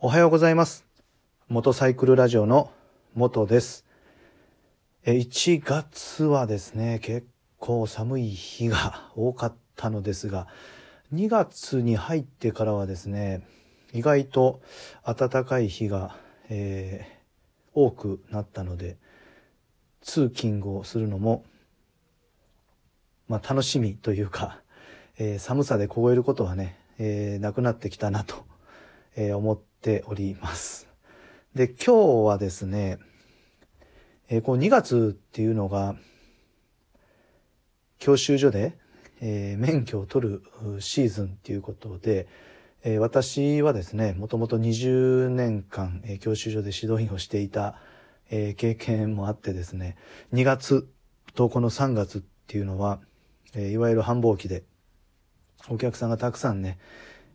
おはようございます。元サイクルラジオの元です。1月はですね、結構寒い日が多かったのですが、2月に入ってからはですね、意外と暖かい日が、えー多くなったので、通勤をするのも、まあ楽しみというか、えー寒さで凍えることはね、えーなくなってきたなと、えー思っております。で、今日はですね、えーこう2月っていうのが、教習所で、えー免許を取るシーズンっていうことで、えー私はですね、もともと20年間、えー教習所で指導員をしていた、えー経験もあってですね、2月とこの3月っていうのは、えーいわゆる繁忙期で、お客さんがたくさんね、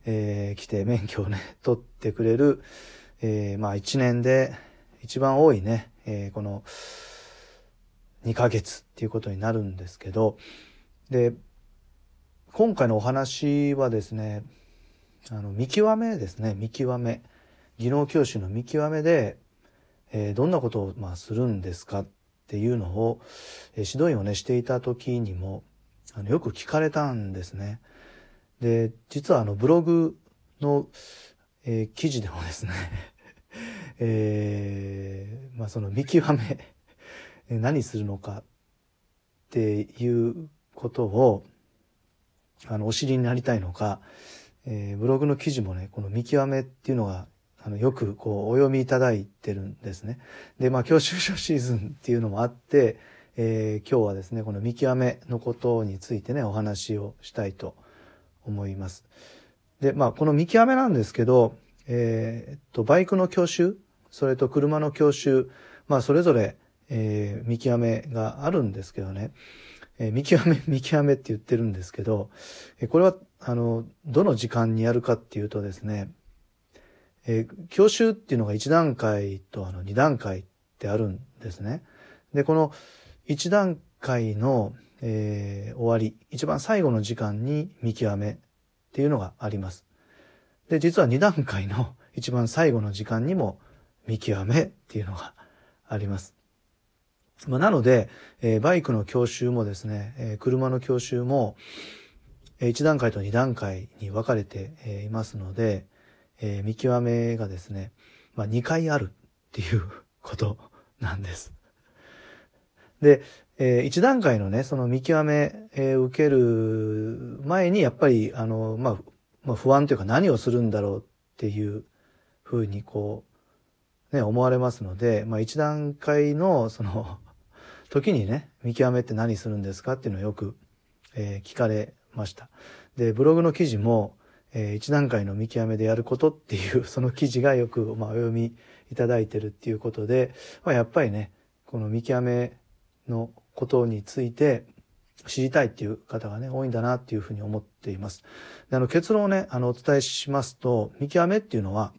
えー来て免許をね、取ってくれる、えーまあ1年で一番多いね、えーこの2ヶ月っていうことになるんですけど、で、今回のお話はですね、あの、見極めですね、見極め。技能教師の見極めで、えーどんなことを、まあ、するんですかっていうのを、えー指導員をね、していた時にも、あのよく聞かれたんですね。で、実はあの、ブログの、えー記事でもですね、えーまあ、その見極め、何するのかっていうことを、あの、お知りになりたいのか、えーブログの記事もね、この見極めっていうのが、あの、よくこう、お読みいただいてるんですね。で、まあ、教習所シーズンっていうのもあって、えー今日はですね、この見極めのことについてね、お話をしたいと思います。で、まあ、この見極めなんですけど、えーっと、バイクの教習、それと車の教習、まあ、それぞれ、えー見極めがあるんですけどね、えー見極め、見極めって言ってるんですけど、えこれは、あの、どの時間にやるかっていうとですね、え教習っていうのが1段階とあの2段階ってあるんですね。で、この1段階の、えー終わり、一番最後の時間に見極めっていうのがあります。で、実は2段階の 一番最後の時間にも見極めっていうのがあります。まあ、なので、えーバイクの教習もですね、えー車の教習も、え1段階と2段階に分かれてえーいますので、えー見極めがですね、まあ、2回あるっていうことなんです。で、え1段階のね、その見極め、えー受ける前に、やっぱり、あの、まあ、まあ、不安というか何をするんだろうっていうふうにこう、ね、思われますので、まあ、1段階の、その、時にね、見極めって何するんですかっていうのをよく、えー聞かれました。で、ブログの記事も、え1段階の見極めでやることっていう、その記事がよく、まあ、お読みいただいてるっていうことで、まあ、やっぱりね、この見極めのことについて知りたいっていう方がね、多いんだなっていうふうに思っています。であの、結論をね、あの、お伝えしますと、見極めっていうのは、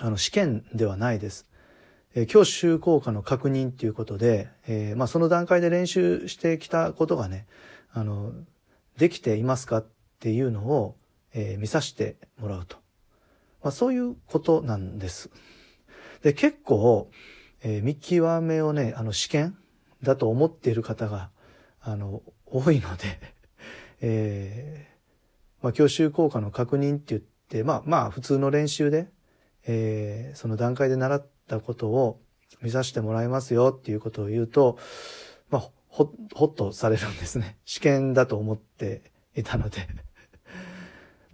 あの、試験ではないです。えー教習効果の確認っていうことで、えーまあ、その段階で練習してきたことがね、あの、できていますかっていうのを、えー見させてもらうと。まあ、そういうことなんです。で、結構、えー見極めをね、あの、試験だと思っている方が、あの、多いので、えーまあ、教習効果の確認って言って、まあ、まあ、普通の練習で、えーその段階で習ったことを見させてもらいますよっていうことを言うと、まあ、ほ、ほっとされるんですね。試験だと思っていたので。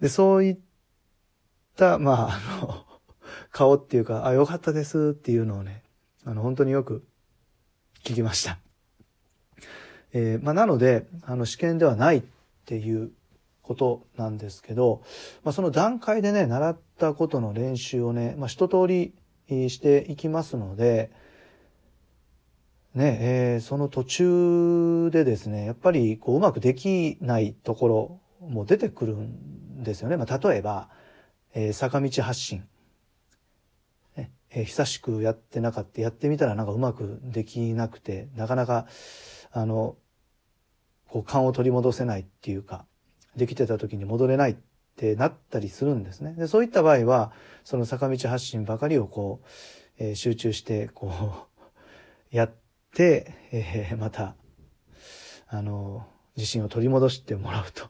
で、そういった、まあ、あの、顔っていうか、あ、よかったですっていうのをね、あの、本当によく聞きました。えーまあ、なので、あの、試験ではないっていうことなんですけど、まあ、その段階でね、習ったことの練習をね、まあ、一通りしていきますので、ね、えーその途中でですね、やっぱりこううまくできないところも出てくるんですよね。まあ、例えば、えー坂道発進。えー久しくやってなかった、やってみたらなんかうまくできなくて、なかなか、あの、こう、勘を取り戻せないっていうか、できてた時に戻れないっってなったりするんですね。で、そういった場合は、その坂道発進ばかりをこう、えー、集中して、こう、やって、えー、また、あの、自信を取り戻してもらうと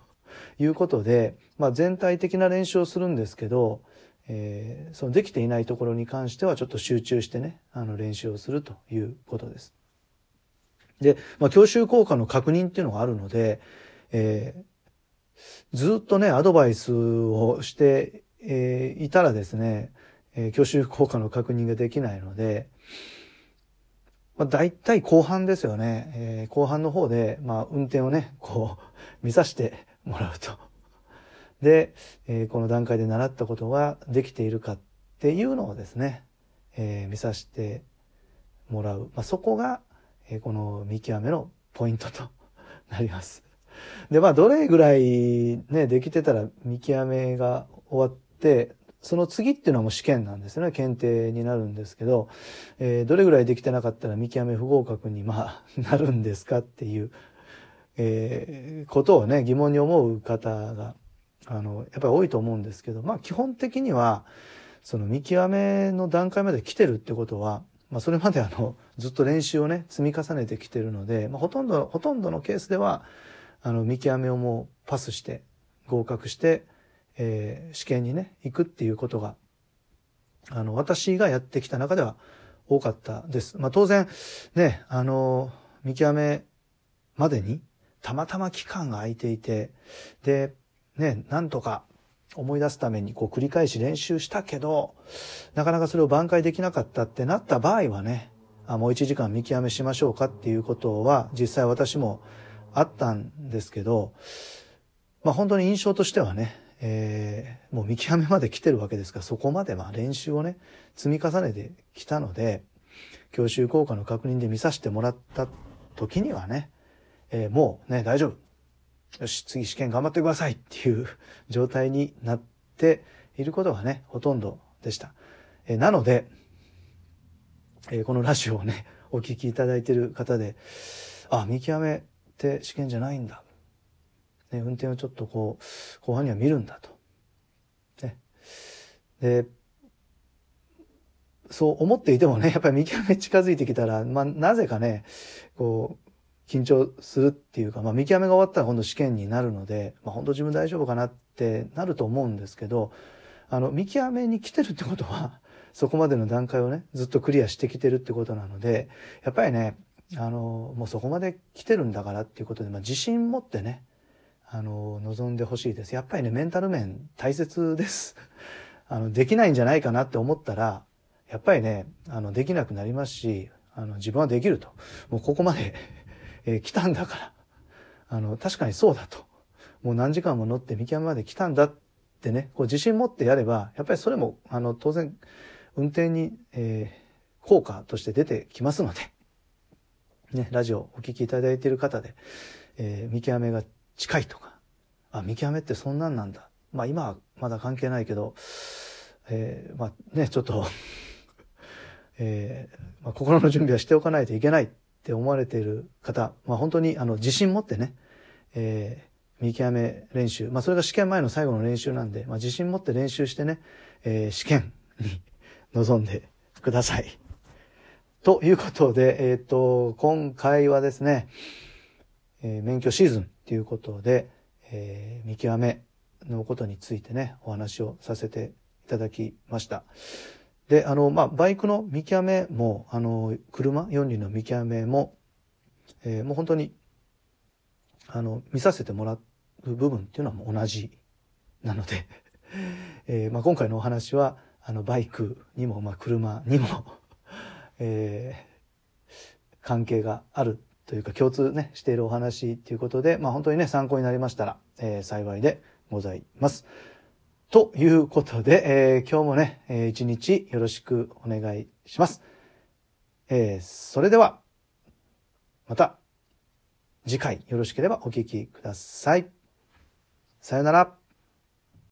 いうことで、まあ全体的な練習をするんですけど、えー、そのできていないところに関してはちょっと集中してね、あの練習をするということです。で、まあ、教習効果の確認っていうのがあるので、えー、ずっとね、アドバイスをして、えー、いたらですね、え、教習効果の確認ができないので、まあ、大体後半ですよね。え、後半の方で、まあ、運転をね、こう、見させてもらうと。で、えー、この段階で習ったことができているかっていうのをですね、えー、見させてもらう。まあ、そこが、えー、この見極めのポイントとなります。で、まあ、どれぐらいね、できてたら見極めが終わって、その次っていうのはもう試験なんですよね。検定になるんですけど、えー、どれぐらいできてなかったら見極め不合格にまあ なるんですかっていう、えー、ことをね、疑問に思う方が、あの、やっぱり多いと思うんですけど、まあ基本的には、その見極めの段階まで来てるってことは、まあそれまであの、ずっと練習をね、積み重ねてきてるので、まあほとんど、ほとんどのケースでは、あの、見極めをもうパスして、合格して、えー、試験にね、行くっていうことが、あの、私がやってきた中では多かったです。まあ当然、ね、あの、見極めまでに、たまたま期間が空いていて、で、ね、なんとか思い出すためにこう繰り返し練習したけど、なかなかそれを挽回できなかったってなった場合はね、あもう1時間見極めしましょうかっていうことは実際私もあったんですけど、まあ本当に印象としてはね、えー、もう見極めまで来てるわけですから、そこまでまあ練習をね、積み重ねてきたので、教習効果の確認で見させてもらった時にはね、えー、もうね、大丈夫。よし、次試験頑張ってくださいっていう状態になっていることがね、ほとんどでした。え、なので、え、このラジオをね、お聞きいただいている方で、あ、見極めって試験じゃないんだ。ね、運転をちょっとこう、後半には見るんだと。ね。で、そう思っていてもね、やっぱり見極め近づいてきたら、まあ、なぜかね、こう、緊張するっていうか、まあ、見極めが終わったら今度試験になるので、まあ、本当自分大丈夫かなってなると思うんですけど、あの、見極めに来てるってことは、そこまでの段階をね、ずっとクリアしてきてるってことなので、やっぱりね、あの、もうそこまで来てるんだからっていうことで、まあ、自信持ってね、あの、望んでほしいです。やっぱりね、メンタル面大切です。あの、できないんじゃないかなって思ったら、やっぱりね、あの、できなくなりますし、あの、自分はできると。もうここまでえー、来たんだから。あの、確かにそうだと。もう何時間も乗って見極めまで来たんだってね、こう自信持ってやれば、やっぱりそれも、あの、当然、運転に、えー、効果として出てきますので、ね、ラジオお聞きいただいている方で、えー、見極めが近いとか、あ、見極めってそんなんなんだ。まあ今はまだ関係ないけど、えー、まあね、ちょっと えー、まあ、心の準備はしておかないといけないって思われている方、まあ本当にあの自信持ってね、えー、見極め練習、まあそれが試験前の最後の練習なんで、まあ自信持って練習してね、えー、試験に臨んで ください。ということで、えっ、ー、と、今回はですね、えー、免許シーズンということで、えー、見極めのことについてね、お話をさせていただきました。で、あの、まあ、バイクの見極めも、あの、車、4輪の見極めも、えー、もう本当に、あの、見させてもらう部分っていうのはもう同じなので えー、まあ、今回のお話は、あの、バイクにも、まあ、車にも えー、関係があるというか共通ね、しているお話ということで、まあ本当にね、参考になりましたら、えー、幸いでございます。ということで、えー、今日もね、えー、一日よろしくお願いします。えー、それでは、また次回よろしければお聞きください。さよなら。